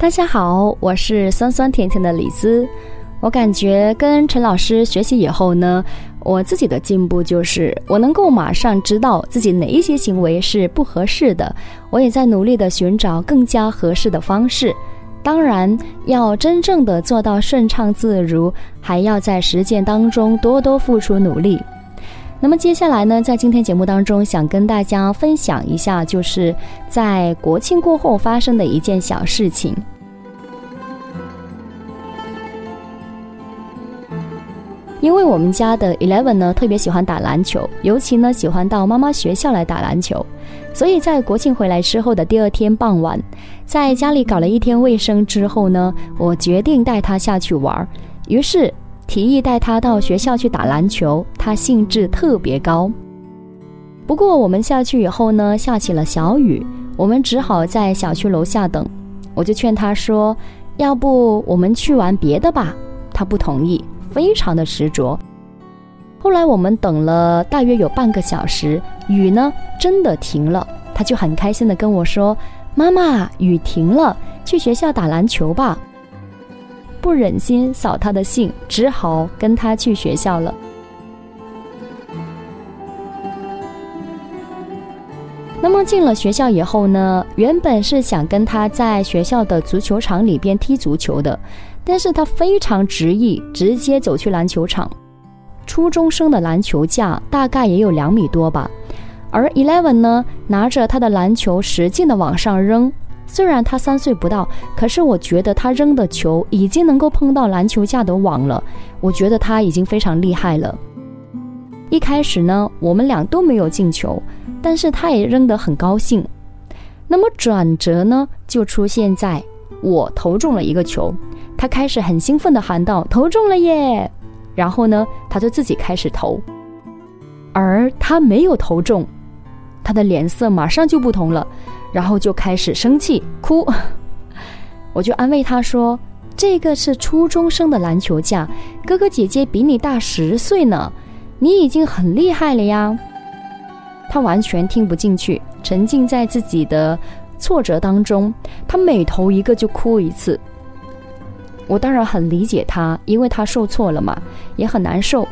大家好，我是酸酸甜甜的李子。我感觉跟陈老师学习以后呢，我自己的进步就是我能够马上知道自己哪一些行为是不合适的，我也在努力的寻找更加合适的方式。当然，要真正的做到顺畅自如，还要在实践当中多多付出努力。那么接下来呢，在今天节目当中，想跟大家分享一下，就是在国庆过后发生的一件小事情。因为我们家的 Eleven 呢特别喜欢打篮球，尤其呢喜欢到妈妈学校来打篮球，所以在国庆回来之后的第二天傍晚，在家里搞了一天卫生之后呢，我决定带他下去玩，于是。提议带他到学校去打篮球，他兴致特别高。不过我们下去以后呢，下起了小雨，我们只好在小区楼下等。我就劝他说：“要不我们去玩别的吧？”他不同意，非常的执着。后来我们等了大约有半个小时，雨呢真的停了，他就很开心的跟我说：“妈妈，雨停了，去学校打篮球吧。”不忍心扫他的兴，只好跟他去学校了。那么进了学校以后呢，原本是想跟他在学校的足球场里边踢足球的，但是他非常执意，直接走去篮球场。初中生的篮球架大概也有两米多吧，而 Eleven 呢，拿着他的篮球使劲的往上扔。虽然他三岁不到，可是我觉得他扔的球已经能够碰到篮球架的网了。我觉得他已经非常厉害了。一开始呢，我们俩都没有进球，但是他也扔得很高兴。那么转折呢，就出现在我投中了一个球，他开始很兴奋地喊道：“投中了耶！”然后呢，他就自己开始投，而他没有投中，他的脸色马上就不同了。然后就开始生气哭，我就安慰他说：“这个是初中生的篮球架，哥哥姐姐比你大十岁呢，你已经很厉害了呀。”他完全听不进去，沉浸在自己的挫折当中。他每投一个就哭一次。我当然很理解他，因为他受挫了嘛，也很难受。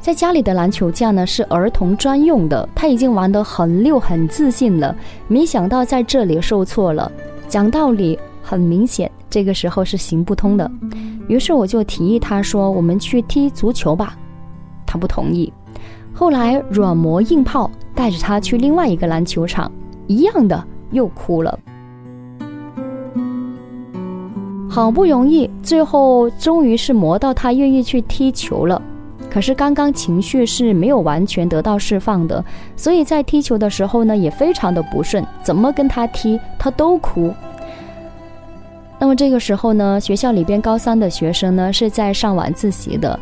在家里的篮球架呢是儿童专用的，他已经玩得很溜很自信了，没想到在这里受挫了。讲道理，很明显这个时候是行不通的。于是我就提议他说：“我们去踢足球吧。”他不同意。后来软磨硬泡，带着他去另外一个篮球场，一样的又哭了。好不容易，最后终于是磨到他愿意去踢球了。可是刚刚情绪是没有完全得到释放的，所以在踢球的时候呢，也非常的不顺，怎么跟他踢，他都哭。那么这个时候呢，学校里边高三的学生呢是在上晚自习的，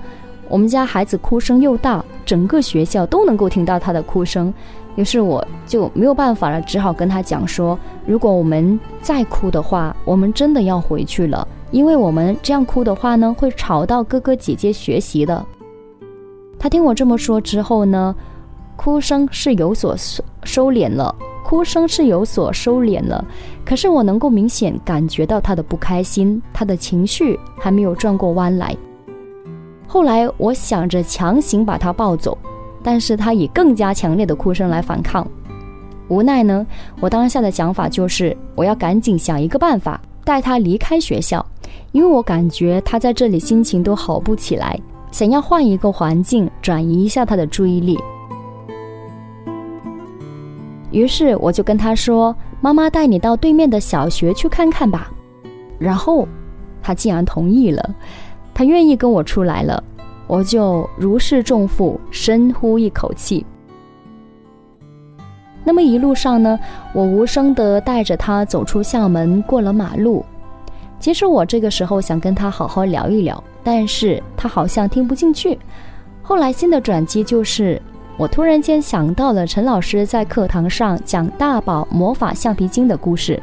我们家孩子哭声又大，整个学校都能够听到他的哭声，于是我就没有办法了，只好跟他讲说，如果我们再哭的话，我们真的要回去了，因为我们这样哭的话呢，会吵到哥哥姐姐学习的。他听我这么说之后呢，哭声是有所收收敛了，哭声是有所收敛了。可是我能够明显感觉到他的不开心，他的情绪还没有转过弯来。后来我想着强行把他抱走，但是他以更加强烈的哭声来反抗。无奈呢，我当下的想法就是我要赶紧想一个办法带他离开学校，因为我感觉他在这里心情都好不起来。想要换一个环境，转移一下他的注意力。于是我就跟他说：“妈妈带你到对面的小学去看看吧。”然后他竟然同意了，他愿意跟我出来了。我就如释重负，深呼一口气。那么一路上呢，我无声的带着他走出校门，过了马路。其实我这个时候想跟他好好聊一聊。但是他好像听不进去。后来新的转机就是，我突然间想到了陈老师在课堂上讲大宝魔法橡皮筋的故事，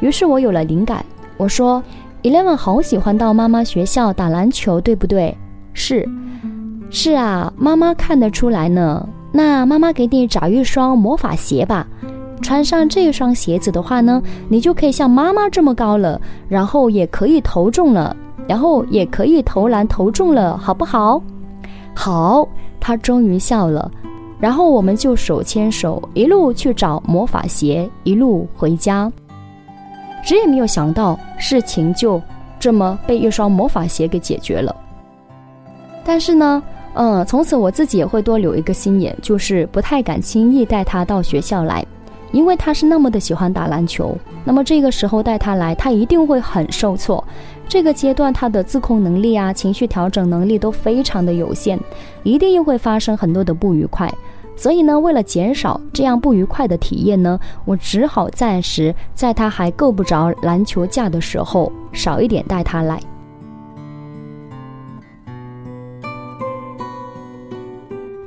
于是我有了灵感。我说：“Eleven 好喜欢到妈妈学校打篮球，对不对？”“是，是啊，妈妈看得出来呢。”“那妈妈给你找一双魔法鞋吧，穿上这双鞋子的话呢，你就可以像妈妈这么高了，然后也可以投中了，然后也可以投篮投中了，好不好？好，他终于笑了，然后我们就手牵手一路去找魔法鞋，一路回家。谁也没有想到，事情就这么被一双魔法鞋给解决了。但是呢，嗯，从此我自己也会多留一个心眼，就是不太敢轻易带他到学校来，因为他是那么的喜欢打篮球。那么这个时候带他来，他一定会很受挫。这个阶段他的自控能力啊、情绪调整能力都非常的有限，一定又会发生很多的不愉快。所以呢，为了减少这样不愉快的体验呢，我只好暂时在他还够不着篮球架的时候，少一点带他来。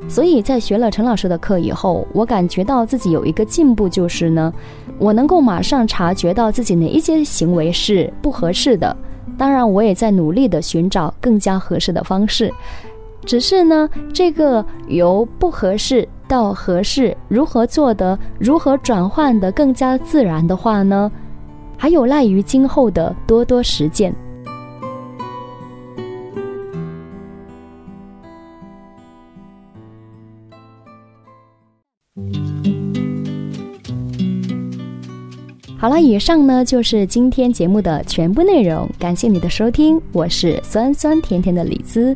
所以在学了陈老师的课以后，我感觉到自己有一个进步，就是呢，我能够马上察觉到自己哪一些行为是不合适的。当然，我也在努力的寻找更加合适的方式。只是呢，这个由不合适到合适，如何做的，如何转换的更加自然的话呢，还有赖于今后的多多实践。好了，以上呢就是今天节目的全部内容。感谢你的收听，我是酸酸甜甜的李子，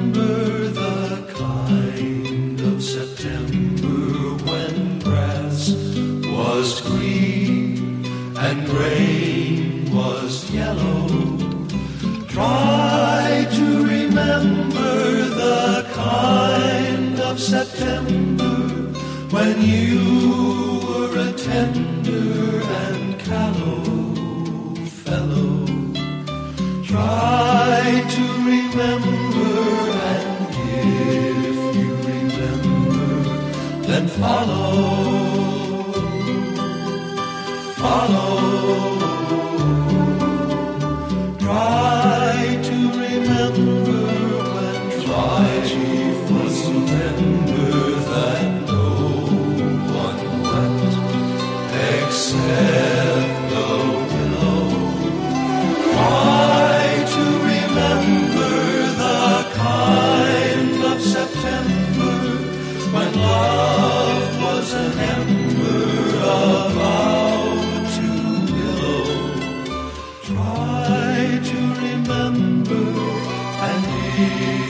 when you were a tender and callow fellow. Try to remember, and if you remember, then follow. Follow. remember and leave.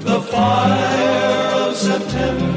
the fire of September.